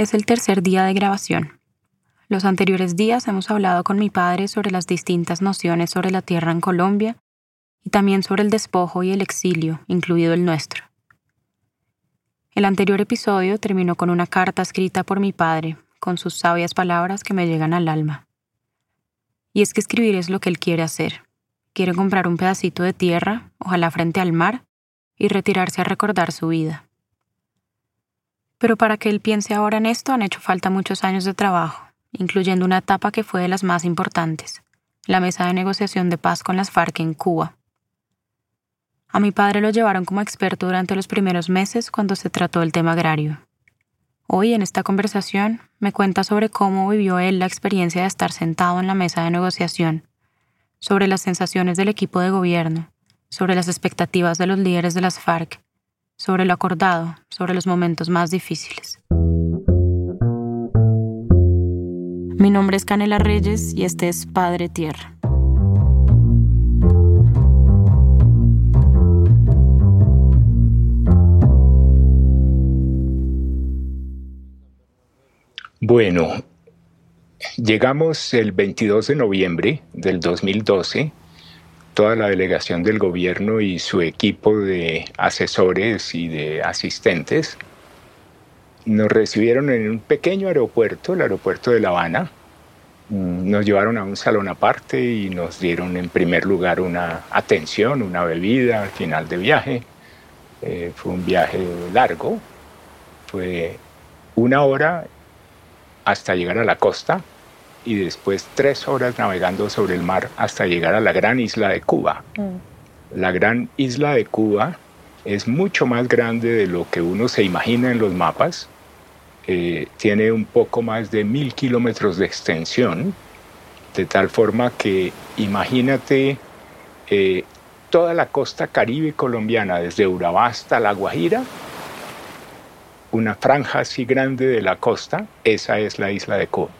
Es el tercer día de grabación. Los anteriores días hemos hablado con mi padre sobre las distintas nociones sobre la tierra en Colombia y también sobre el despojo y el exilio, incluido el nuestro. El anterior episodio terminó con una carta escrita por mi padre, con sus sabias palabras que me llegan al alma. Y es que escribir es lo que él quiere hacer. Quiere comprar un pedacito de tierra, ojalá frente al mar, y retirarse a recordar su vida. Pero para que él piense ahora en esto han hecho falta muchos años de trabajo, incluyendo una etapa que fue de las más importantes, la mesa de negociación de paz con las FARC en Cuba. A mi padre lo llevaron como experto durante los primeros meses cuando se trató el tema agrario. Hoy en esta conversación me cuenta sobre cómo vivió él la experiencia de estar sentado en la mesa de negociación, sobre las sensaciones del equipo de gobierno, sobre las expectativas de los líderes de las FARC sobre lo acordado, sobre los momentos más difíciles. Mi nombre es Canela Reyes y este es Padre Tierra. Bueno, llegamos el 22 de noviembre del 2012 toda la delegación del gobierno y su equipo de asesores y de asistentes nos recibieron en un pequeño aeropuerto, el aeropuerto de La Habana. Mm, nos llevaron a un salón aparte y nos dieron en primer lugar una atención, una bebida al final de viaje. Eh, fue un viaje largo, fue una hora hasta llegar a la costa y después tres horas navegando sobre el mar hasta llegar a la gran isla de Cuba. Mm. La gran isla de Cuba es mucho más grande de lo que uno se imagina en los mapas. Eh, tiene un poco más de mil kilómetros de extensión, de tal forma que imagínate eh, toda la costa caribe colombiana, desde Urabá hasta La Guajira, una franja así grande de la costa, esa es la isla de Cuba.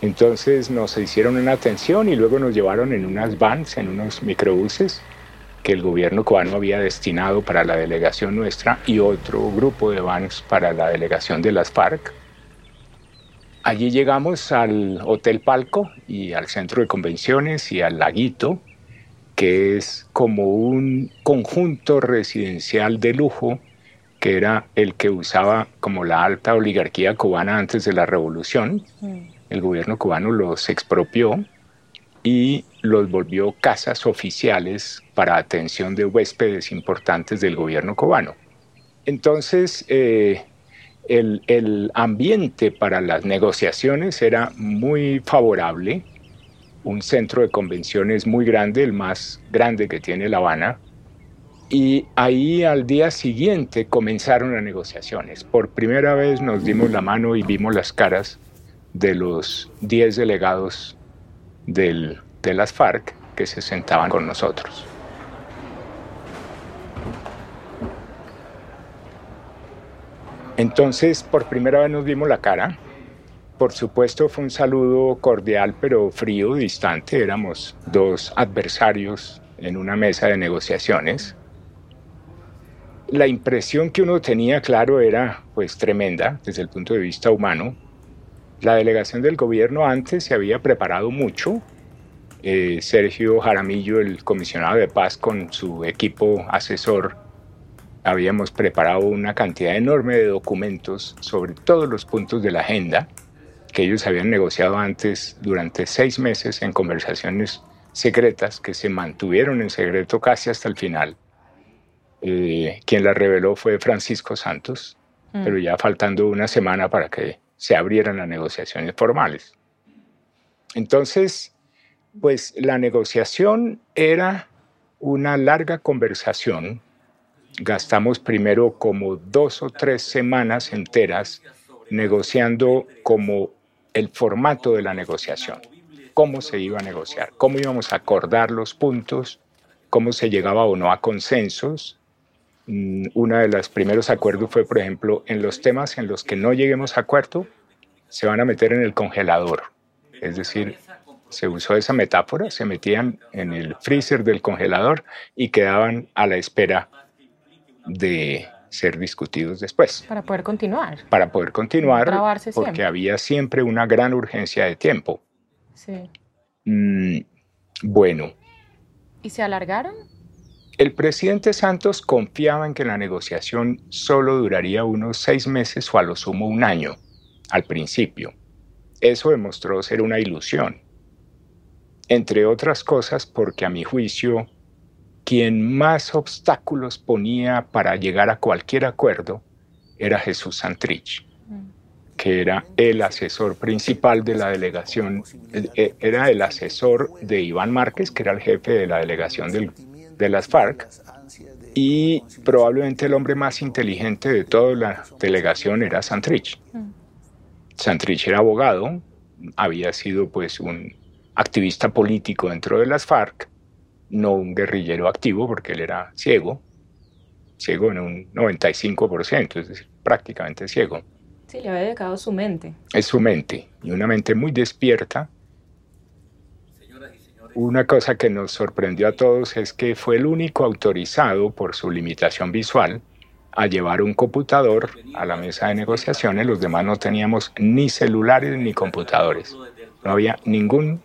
Entonces nos hicieron una atención y luego nos llevaron en unas vans, en unos microbuses que el gobierno cubano había destinado para la delegación nuestra y otro grupo de vans para la delegación de las FARC. Allí llegamos al Hotel Palco y al centro de convenciones y al laguito, que es como un conjunto residencial de lujo que era el que usaba como la alta oligarquía cubana antes de la revolución. Mm el gobierno cubano los expropió y los volvió casas oficiales para atención de huéspedes importantes del gobierno cubano. Entonces, eh, el, el, ambiente para las negociaciones era muy favorable, un centro de convenciones muy grande, el más grande que tiene La Habana, y ahí al día siguiente comenzaron las negociaciones. Por primera vez nos dimos la mano y vimos las caras de los 10 delegados de las FARC que se sentaban con nosotros. Entonces, por primera vez nos vimos la cara. Por supuesto, fue un saludo cordial, pero frío, distante. Éramos dos adversarios en una mesa de negociaciones. La impresión que uno tenía, claro, era pues tremenda desde el punto de vista humano. La delegación del gobierno antes se había preparado mucho. Eh, Sergio Jaramillo, el comisionado de paz, con su equipo asesor, habíamos preparado una cantidad enorme de documentos sobre todos los puntos de la agenda que ellos habían negociado antes durante seis meses en conversaciones secretas que se mantuvieron en secreto casi hasta el final. Eh, quien la reveló fue Francisco Santos, mm. pero ya faltando una semana para que se abrieran las negociaciones formales. Entonces, pues la negociación era una larga conversación. Gastamos primero como dos o tres semanas enteras negociando como el formato de la negociación, cómo se iba a negociar, cómo íbamos a acordar los puntos, cómo se llegaba o no a consensos, uno de los primeros acuerdos fue, por ejemplo, en los temas en los que no lleguemos a acuerdo, se van a meter en el congelador. Es decir, se usó esa metáfora, se metían en el freezer del congelador y quedaban a la espera de ser discutidos después. Para poder continuar. Para poder continuar, porque había siempre una gran urgencia de tiempo. Sí. Mm, bueno. ¿Y se alargaron? El presidente Santos confiaba en que la negociación solo duraría unos seis meses o a lo sumo un año, al principio. Eso demostró ser una ilusión. Entre otras cosas porque a mi juicio quien más obstáculos ponía para llegar a cualquier acuerdo era Jesús Santrich, que era el asesor principal de la delegación, eh, eh, era el asesor de Iván Márquez, que era el jefe de la delegación de las FARC, y probablemente el hombre más inteligente de toda la delegación era Santrich. Santrich era abogado, había sido pues un activista político dentro de las FARC, no un guerrillero activo porque él era ciego, ciego en un 95%, es decir, prácticamente ciego. Sí, le había dedicado su mente. Es su mente, y una mente muy despierta. Una cosa que nos sorprendió a todos es que fue el único autorizado por su limitación visual a llevar un computador a la mesa de negociaciones. Los demás no teníamos ni celulares ni computadores. No había ningún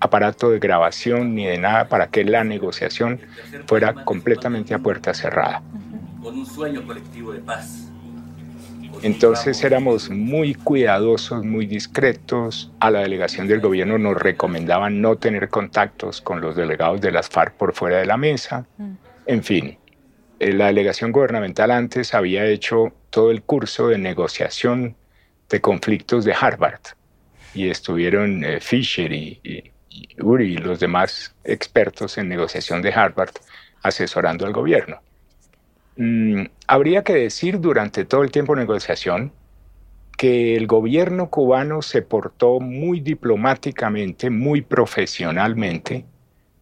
aparato de grabación ni de nada para que la negociación fuera completamente a puerta cerrada. Con un sueño colectivo de paz. Entonces éramos muy cuidadosos, muy discretos. A la delegación del gobierno nos recomendaban no tener contactos con los delegados de las FARC por fuera de la mesa. Mm. En fin, eh, la delegación gubernamental antes había hecho todo el curso de negociación de conflictos de Harvard y estuvieron eh, Fisher y Uri y los demás expertos en negociación de Harvard asesorando al gobierno. Mm, habría que decir durante todo el tiempo de negociación que el gobierno cubano se portó muy diplomáticamente, muy profesionalmente.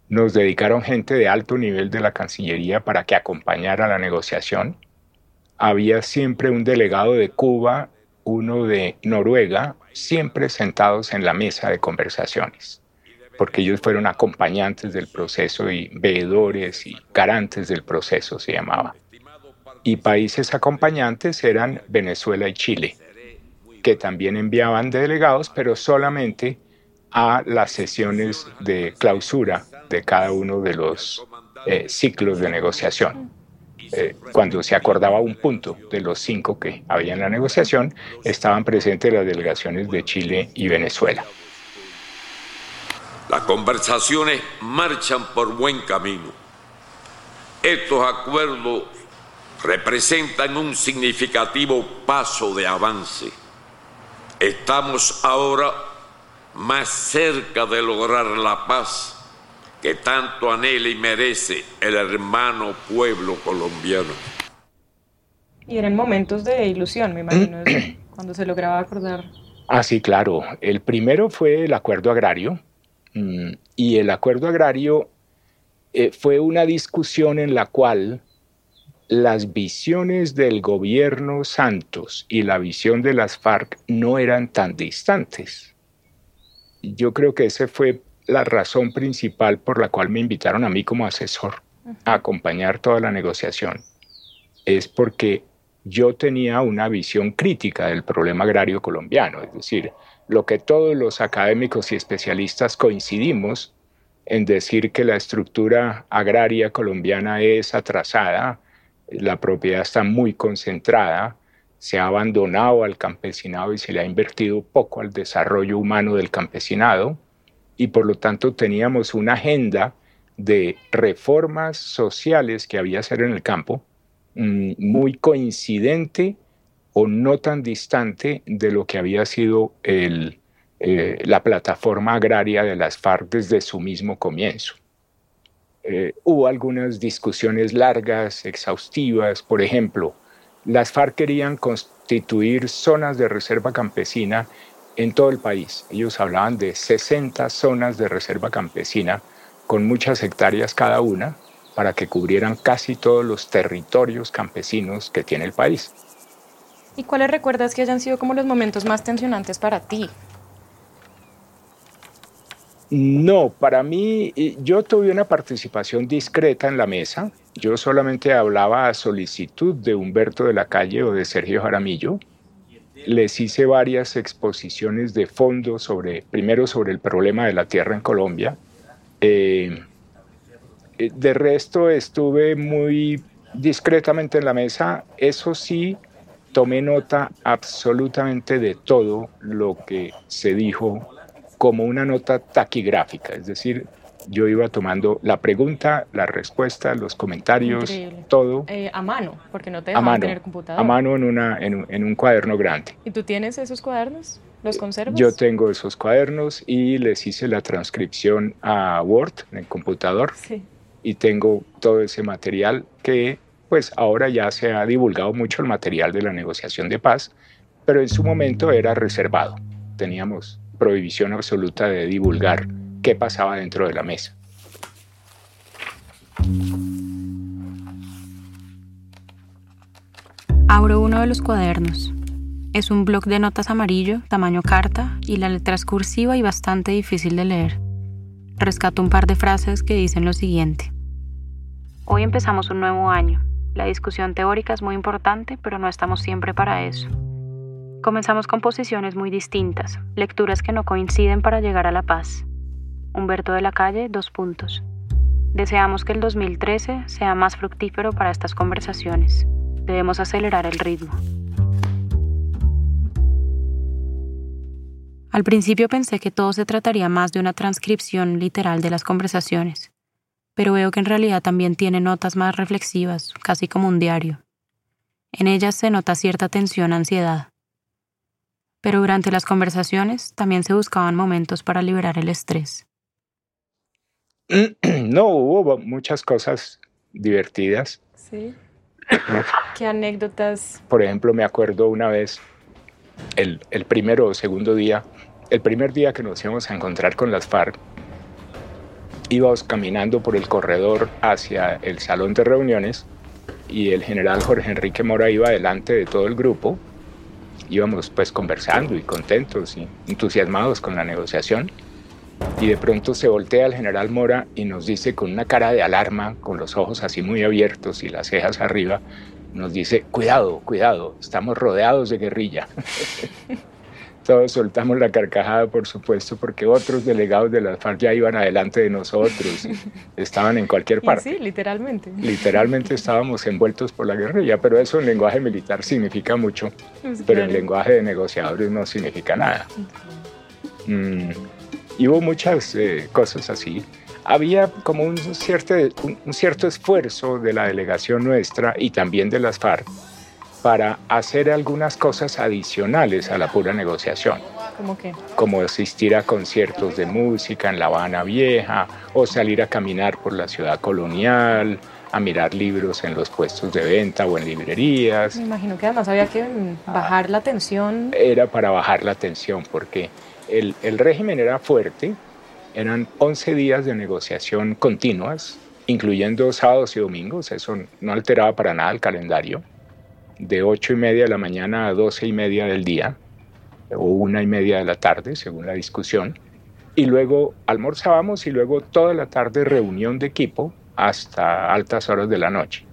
Nos dedicaron gente de alto nivel de la Cancillería para que acompañara la negociación. Había siempre un delegado de Cuba, uno de Noruega, siempre sentados en la mesa de conversaciones porque ellos fueron acompañantes del proceso y veedores y garantes del proceso, se llamaba. Y países acompañantes eran Venezuela y Chile, que también enviaban delegados, pero solamente a las sesiones de clausura de cada uno de los eh, ciclos de negociación. Eh, cuando se acordaba un punto de los cinco que había en la negociación, estaban presentes las delegaciones de Chile y Venezuela. Las conversaciones marchan por buen camino. Estos acuerdos representan un significativo paso de avance. Estamos ahora más cerca de lograr la paz que tanto anhela y merece el hermano pueblo colombiano. Y eran momentos de ilusión, me imagino, cuando se lograba acordar. Ah, sí, claro. El primero fue el acuerdo agrario, Mm, y el acuerdo agrario eh, fue una discusión en la cual las visiones del gobierno Santos y la visión de las FARC no eran tan distantes. Yo creo que esa fue la razón principal por la cual me invitaron a mí como asesor a acompañar toda la negociación. Es porque yo tenía una visión crítica del problema agrario colombiano, es decir, lo que todos los académicos y especialistas coincidimos en decir que la estructura agraria colombiana es atrasada, la propiedad está muy concentrada, se ha abandonado al campesinado y se le ha invertido poco al desarrollo humano del campesinado y por lo tanto teníamos una agenda de reformas sociales que había hacer en el campo mm, muy coincidente o no tan distante de lo que había sido eh, la plataforma agraria de las FARC desde su mismo comienzo. Eh, hubo algunas discusiones largas, exhaustivas, por ejemplo, las FARC querían constituir zonas de reserva campesina en todo el país. Ellos hablaban de 60 zonas de reserva campesina con muchas hectáreas cada una para que cubrieran casi todos los territorios campesinos que tiene el país. ¿Y cuáles recuerdas que hayan sido como los momentos más tensionantes para ti? No, para mí yo tuve una participación discreta en la mesa. yo solamente hablaba a solicitud de Humberto de la Calle o de Sergio Jaramillo. Les hice varias exposiciones de fondo sobre, primero sobre el problema de la tierra en Colombia. Eh, eh, de resto estuve muy discretamente en la mesa. Eso sí, tomé nota absolutamente de todo lo que se dijo como una nota taquigráfica, es decir, yo iba tomando la pregunta, la respuesta, los comentarios, todo. Eh, a mano, porque no te dejaban tener computador. A mano en, una, en, en, un cuaderno grande. ¿Y tú tienes esos cuadernos? ¿Los eh, conservas? Yo tengo esos cuadernos y les hice la transcripción a Word en el computador. Sí. Y tengo todo ese material que, pues ahora ya se ha divulgado mucho el material de la negociación de paz, pero en su momento era reservado. Teníamos prohibición absoluta de divulgar qué pasaba dentro de la mesa. Abro uno de los cuadernos. Es un bloc de notas amarillo, tamaño carta, y la letra es cursiva y bastante difícil de leer. Rescato un par de frases que dicen lo siguiente. Hoy empezamos un nuevo año. La discusión teórica es muy importante, pero no estamos siempre para eso. Comenzamos con posiciones muy distintas, lecturas que no coinciden para llegar a la paz. Humberto de la Calle, dos puntos. Deseamos que el 2013 sea más fructífero para estas conversaciones. Debemos acelerar el ritmo. Al principio pensé que todo se trataría más de una transcripción literal de las conversaciones, pero veo que en realidad también tiene notas más reflexivas, casi como un diario. En ellas se nota cierta tensión, ansiedad. Pero durante las conversaciones también se buscaban momentos para liberar el estrés. No, hubo muchas cosas divertidas. Sí. ¿Qué anécdotas? Por ejemplo, me acuerdo una vez, el, el primero o segundo día, el primer día que nos íbamos a encontrar con las FARC, íbamos caminando por el corredor hacia el salón de reuniones y el general Jorge Enrique Mora iba delante de todo el grupo. Íbamos pues conversando y contentos y entusiasmados con la negociación y de pronto se voltea el general Mora y nos dice con una cara de alarma, con los ojos así muy abiertos y las cejas arriba, nos dice, cuidado, cuidado, estamos rodeados de guerrilla. Todos soltamos la carcajada, por supuesto, porque otros delegados de las FARC ya iban adelante de nosotros, estaban en cualquier parte. sí, literalmente. Literalmente estábamos envueltos por la guerrilla, pero eso en lenguaje militar significa mucho, pues pero en lenguaje de negociadores no significa nada. Mm. Y hubo muchas eh, cosas así. Había como un cierto, un, cierto esfuerzo de la delegación nuestra y también de las FARC para hacer algunas cosas adicionales a la pura negociación. ¿Cómo qué? Como asistir a conciertos de música en La Habana Vieja o salir a caminar por la ciudad colonial, a mirar libros en los puestos de venta o en librerías. Me imagino que además había que bajar la tensión. Era para bajar la tensión porque el, régimen era fuerte, eran 11 días de negociación continuas, incluyendo sábados y domingos, eso no alteraba para nada el calendario, de 8 y media de la mañana a 12 y media del día, o una y media de la tarde, según la discusión, y luego almorzábamos y luego toda la tarde reunión de equipo hasta altas horas de la noche.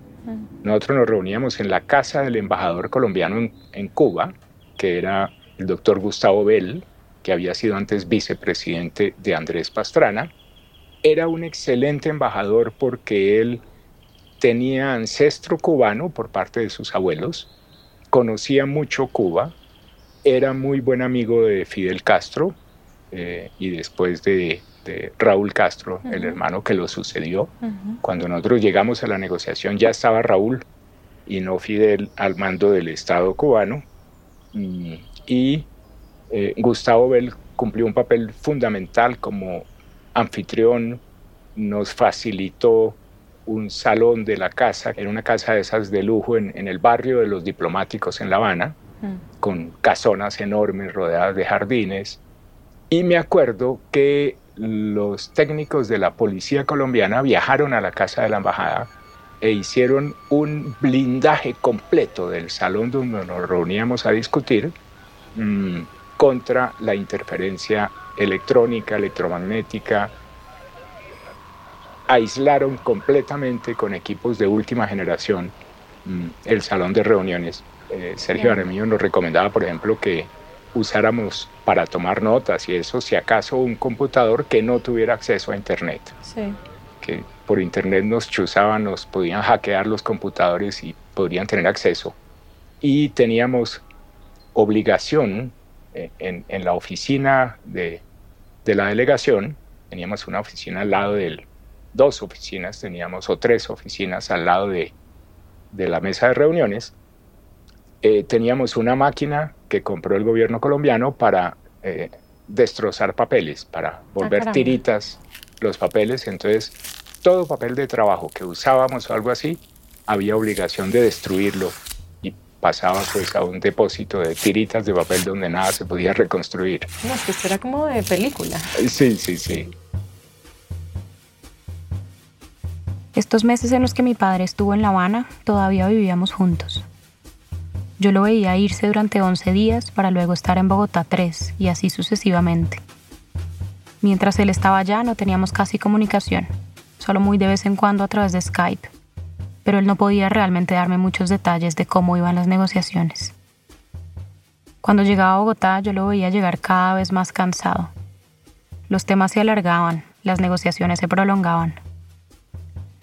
Nosotros nos reuníamos en la casa del embajador colombiano en, en Cuba, que era el doctor Gustavo Bell, que había sido antes vicepresidente de Andrés Pastrana, era un excelente embajador porque él tenía ancestro cubano por parte de sus abuelos, conocía mucho Cuba, era muy buen amigo de Fidel Castro eh, y después de, Raúl Castro, el hermano que lo sucedió. Cuando nosotros llegamos a la negociación ya estaba Raúl y no Fidel al mando del Estado cubano. y eh, Gustavo Bell cumplió un papel fundamental como anfitrión, nos facilitó un salón de la casa, era una casa de esas de lujo en, el barrio de los diplomáticos en La Habana, mm. con casonas enormes rodeadas de jardines. Y me acuerdo que los técnicos de la policía colombiana viajaron a la casa de la embajada e hicieron un blindaje completo del salón donde nos reuníamos a discutir. Mm, contra la interferencia electrónica, electromagnética. Aislaron completamente con equipos de última generación mm, el salón de reuniones. Eh, Sergio Aremillo nos recomendaba, por ejemplo, que usáramos para tomar notas y eso, si acaso, un computador que no tuviera acceso a Internet. Sí. Que por Internet nos chuzaban, nos podían hackear los computadores y podrían tener acceso. Y teníamos obligación eh, en, en la oficina de, de la delegación, teníamos una oficina al lado del, dos oficinas teníamos o tres oficinas al lado de, de la mesa de reuniones. Eh, teníamos una máquina que compró el gobierno colombiano para eh, destrozar papeles, para volver caramba. tiritas los papeles. Entonces, todo papel de trabajo que usábamos o algo así, había obligación de destruirlo y pasaba pues a un depósito de tiritas de papel donde nada se podía reconstruir. No, es que esto era como de película. Sí, sí, sí. Estos meses en los que mi padre estuvo en La Habana, todavía vivíamos juntos. Yo lo veía irse durante 11 días para luego estar en Bogotá 3 y así sucesivamente. Mientras él estaba allá no teníamos casi comunicación, solo muy de vez en cuando a través de Skype, pero él no podía realmente darme muchos detalles de cómo iban las negociaciones. Cuando llegaba a Bogotá yo lo veía llegar cada vez más cansado. Los temas se alargaban, las negociaciones se prolongaban.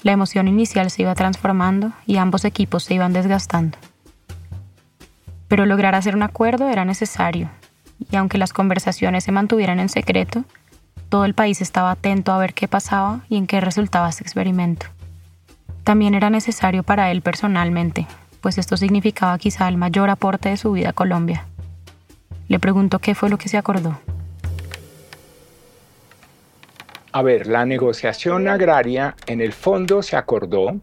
La emoción inicial se iba transformando y ambos equipos se iban desgastando. Pero lograr hacer un acuerdo era necesario, y aunque las conversaciones se mantuvieran en secreto, todo el país estaba atento a ver qué pasaba y en qué resultaba ese experimento. También era necesario para él personalmente, pues esto significaba quizá el mayor aporte de su vida a Colombia. Le preguntó qué fue lo que se acordó. A ver, la negociación agraria en el fondo se acordó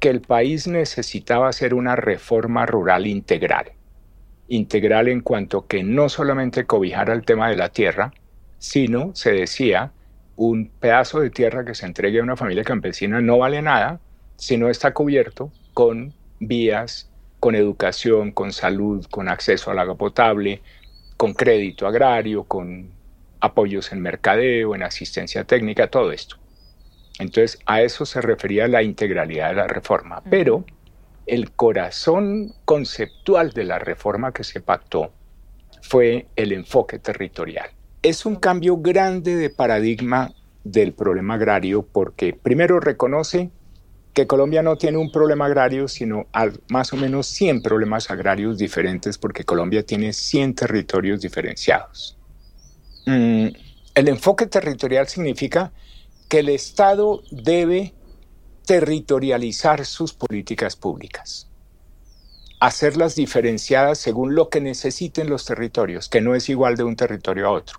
que el país necesitaba hacer una reforma rural integral. Integral en cuanto que no solamente cobijara el tema de la tierra, sino, se decía, un pedazo de tierra que se entregue a una familia campesina no vale nada si no está cubierto con vías, con educación, con salud, con acceso al agua potable, con crédito agrario, con apoyos en mercadeo, en asistencia técnica, todo esto. Entonces, a eso se refería la integralidad de la reforma. Pero el corazón conceptual de la reforma que se pactó fue el enfoque territorial. Es un cambio grande de paradigma del problema agrario porque primero reconoce que Colombia no tiene un problema agrario, sino más o menos 100 problemas agrarios diferentes porque Colombia tiene 100 territorios diferenciados. Mm, el enfoque territorial significa que el Estado debe territorializar sus políticas públicas, hacerlas diferenciadas según lo que necesiten los territorios, que no es igual de un territorio a otro.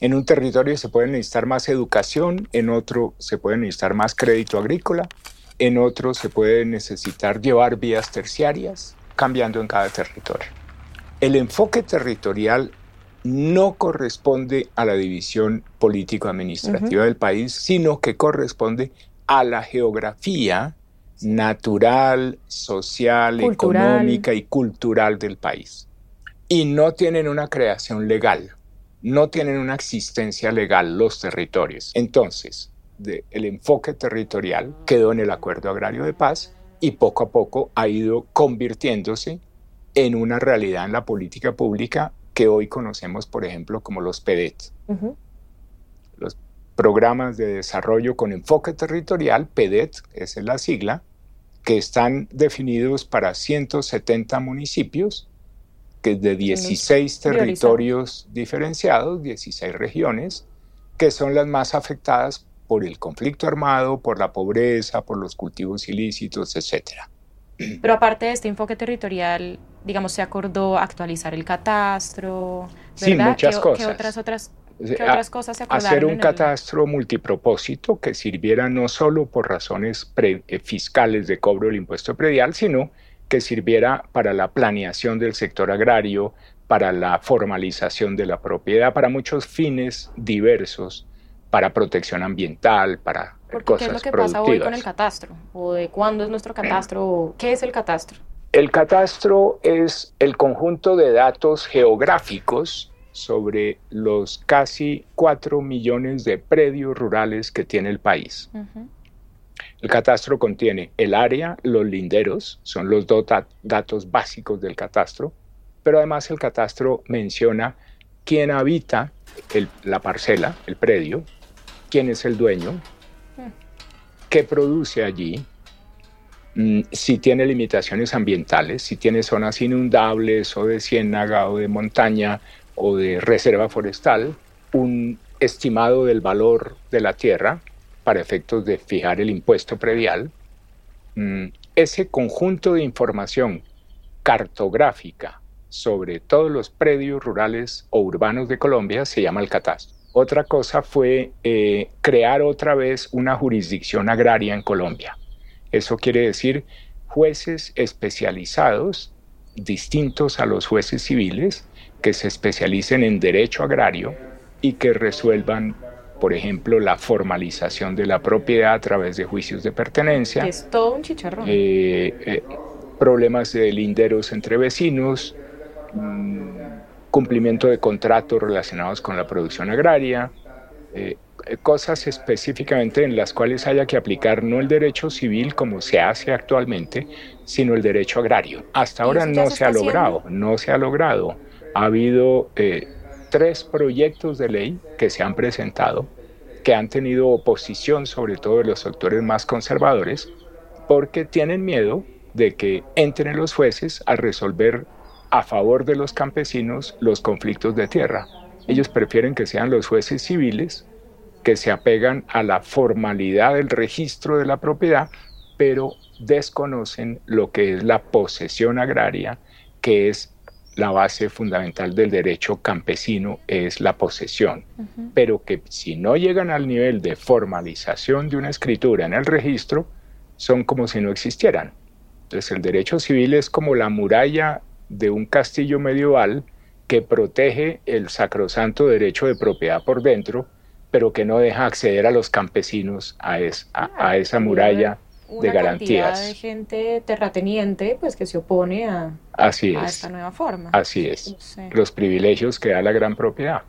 En un territorio se puede necesitar más educación, en otro se puede necesitar más crédito agrícola, en otro se puede necesitar llevar vías terciarias, cambiando en cada territorio. El enfoque territorial no corresponde a la división político-administrativa del país, sino que corresponde a la geografía natural, social, Cultural. económica y cultural del país. Y no tienen una creación legal, no tienen una existencia legal los territorios. Entonces, de- el enfoque territorial quedó en el Acuerdo Agrario de Paz y poco a poco ha ido convirtiéndose en una realidad en la política pública que hoy conocemos, por ejemplo, como los PEDET, Ujú. los programas de desarrollo con enfoque territorial, PEDET, esa es la sigla, que están definidos para 170 municipios, que es de 16 priorizados. territorios diferenciados, 16 regiones, que son las más afectadas por el conflicto armado, por la pobreza, por los cultivos ilícitos, etcétera. Pero aparte de este enfoque territorial, digamos, se acordó actualizar el catastro, Sí, ¿verdad? muchas ¿Qué, cosas. ¿Qué otras, otras, qué otras cosas se acordaron? hacer un el- catastro multipropósito que sirviera no solo por razones pre- eh, fiscales de cobro del impuesto predial, sino que sirviera para la planeación del sector agrario, para la formalización de la propiedad, para muchos fines diversos, para protección ambiental, para Porque cosas ¿qué es lo que pasa hoy con el catastro? ¿O de cuándo es nuestro catastro? ¿O ¿Qué es el catastro? El catastro es el conjunto de datos geográficos sobre los casi 4 millones de predios rurales que tiene el país. El catastro contiene el área, los linderos, son los dos datos básicos del catastro, pero además el catastro menciona quién habita la parcela, el predio, quién es el dueño, qué produce allí, mm, si tiene limitaciones ambientales, si tiene zonas inundables o de ciénaga o de montaña o de reserva forestal, un estimado del valor de la tierra para efectos de fijar el impuesto predial. Mm, ese conjunto de información cartográfica sobre todos los predios rurales o urbanos de Colombia se llama el catastro. Otra cosa fue eh, crear otra vez una jurisdicción agraria en Colombia. Eso quiere decir jueces especializados, distintos a los jueces civiles, que se especialicen en derecho agrario y que resuelvan, por ejemplo, la formalización de la propiedad a través de juicios de pertenencia. Es todo un chicharrón. Eh, eh, problemas de linderos entre vecinos, mm, cumplimiento de contratos relacionados con la producción agraria, eh, cosas específicamente en las cuales haya que aplicar no el derecho civil como se hace actualmente, sino el derecho agrario. Hasta ahora no se, ha logrado, no se ha logrado. Ha habido eh, tres proyectos de ley que se han presentado que han tenido oposición sobre todo de los sectores más conservadores porque tienen miedo de que entren los jueces a resolver a favor de los campesinos los conflictos de tierra. Ellos prefieren que sean los jueces civiles que se apegan a la formalidad del registro de la propiedad, pero desconocen lo que es la posesión agraria, que es la base fundamental del derecho campesino, es la posesión. Pero que si no llegan al nivel de formalización de una escritura en el registro, son como si no existieran. Entonces el derecho civil es como la muralla de un castillo medieval que protege el sacrosanto derecho de propiedad por dentro, pero que no deja acceder a los campesinos a, a, esa muralla de garantías. de gente terrateniente pues, que se opone a, Así esta nueva forma. Así es. Los privilegios que da la gran propiedad.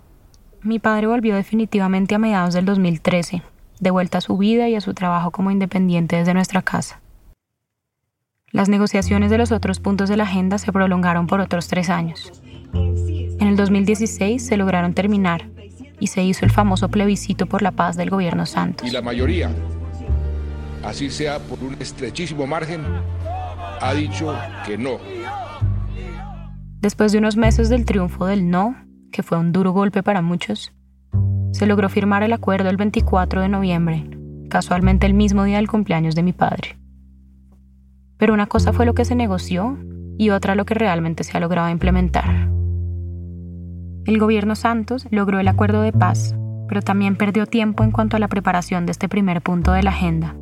Mi padre volvió definitivamente a mediados del 2013, de vuelta a su vida y a su trabajo como independiente desde nuestra casa. Las negociaciones de los otros puntos de la agenda se prolongaron por otros tres años. En el 2016 se lograron terminar y se hizo el famoso plebiscito por la paz del gobierno Santos. Y la mayoría, así sea por un estrechísimo margen, ha dicho que no. Después de unos meses del triunfo del no, que fue un duro golpe para muchos, se logró firmar el acuerdo el 24 de noviembre, casualmente el mismo día del cumpleaños de mi padre. Pero una cosa fue lo que se negoció y otra lo que realmente se ha logrado implementar. El gobierno Santos logró el acuerdo de paz, pero también perdió tiempo en cuanto a la preparación de este primer punto de la agenda.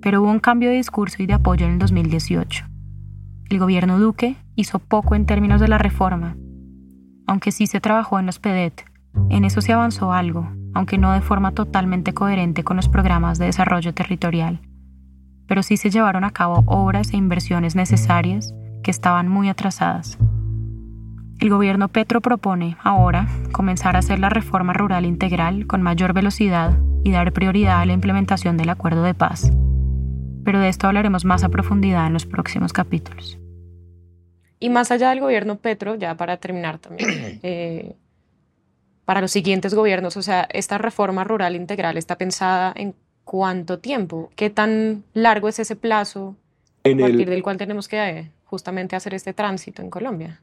Pero hubo un cambio de discurso y de apoyo en el 2018. El gobierno Duque hizo poco en términos de la reforma. Aunque sí se trabajó en los PEDET, en eso se avanzó algo, aunque no de forma totalmente coherente con los programas de desarrollo territorial pero sí se llevaron a cabo obras e inversiones necesarias que estaban muy atrasadas. El gobierno Petro propone ahora comenzar a hacer la reforma rural integral con mayor velocidad y dar prioridad a la implementación del acuerdo de paz. Pero de esto hablaremos más a profundidad en los próximos capítulos. Y más allá del gobierno Petro, ya para terminar también, eh, para los siguientes gobiernos, o sea, esta reforma rural integral está pensada en cuánto tiempo, qué tan largo es ese plazo a partir del cual tenemos que eh, justamente hacer este tránsito en Colombia.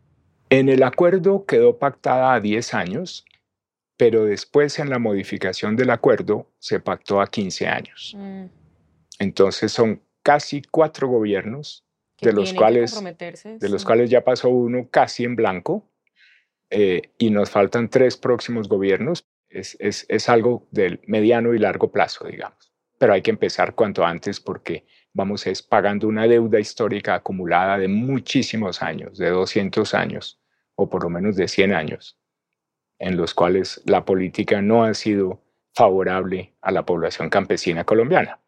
En el acuerdo quedó pactada a 10 años, pero después en la modificación del acuerdo se pactó a 15 años. Mm. Entonces son casi cuatro gobiernos, de los, cuales, de los cuales ya pasó uno casi en blanco, eh, y nos faltan tres próximos gobiernos. Es, es, es algo del mediano y largo plazo, digamos pero hay que empezar cuanto antes porque vamos es pagando una deuda histórica acumulada de muchísimos años, de 200 años o por lo menos de 100 años, en los cuales la política no ha sido favorable a la población campesina colombiana.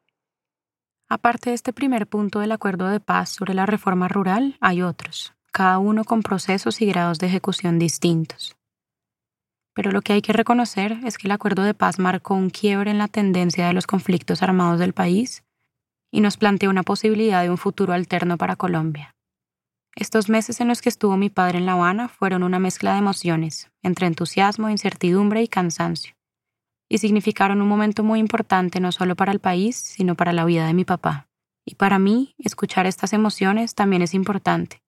Aparte de este primer punto del acuerdo de paz sobre la reforma rural, hay otros, cada uno con procesos y grados de ejecución distintos. Pero lo que hay que reconocer es que el acuerdo de paz marcó un quiebre en la tendencia de los conflictos armados del país y nos planteó una posibilidad de un futuro alterno para Colombia. Estos meses en los que estuvo mi padre en La Habana fueron una mezcla de emociones, entre entusiasmo, incertidumbre y cansancio, y significaron un momento muy importante no solo para el país, sino para la vida de mi papá. Y para mí, escuchar estas emociones también es importante,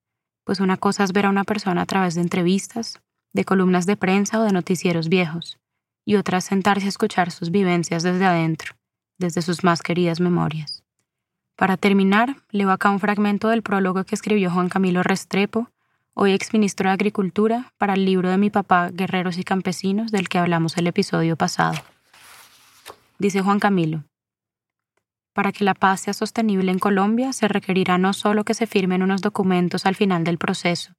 pues una cosa es ver a una persona a través de entrevistas, de columnas de prensa o de noticieros viejos, y otra es sentarse a escuchar sus vivencias desde adentro, desde sus más queridas memorias. Para terminar, leo acá un fragmento del prólogo que escribió Juan Camilo Restrepo, hoy exministro de Agricultura, para el libro de mi papá Guerreros y Campesinos, del que hablamos el episodio pasado. Dice Juan Camilo, para que la paz sea sostenible en Colombia se requerirá no solo que se firmen unos documentos al final del proceso,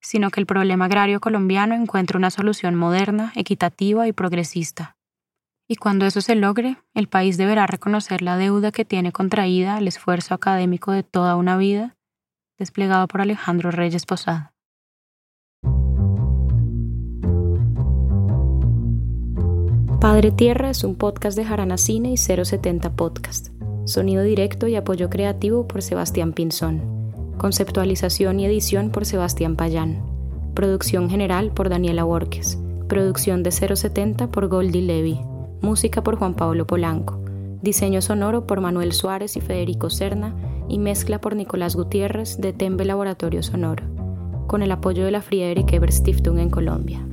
sino que el problema agrario colombiano encuentre una solución moderna, equitativa y progresista. Y cuando eso se logre, el país deberá reconocer la deuda que tiene contraída al esfuerzo académico de toda una vida, desplegado por Alejandro Reyes Posada. Padre Tierra es un podcast de Jarana Cine y 070 Podcast. Sonido directo y apoyo creativo por Sebastián Pinzón. Conceptualización y edición por Sebastián Payán. Producción general por Daniela Borges. Producción de 070 por Goldie Levy. Música por Juan Pablo Polanco. Diseño sonoro por Manuel Suárez y Federico Serna y mezcla por Nicolás Gutiérrez de Tembe Laboratorio Sonoro, con el apoyo de la Friedrich Ebert Stiftung en Colombia.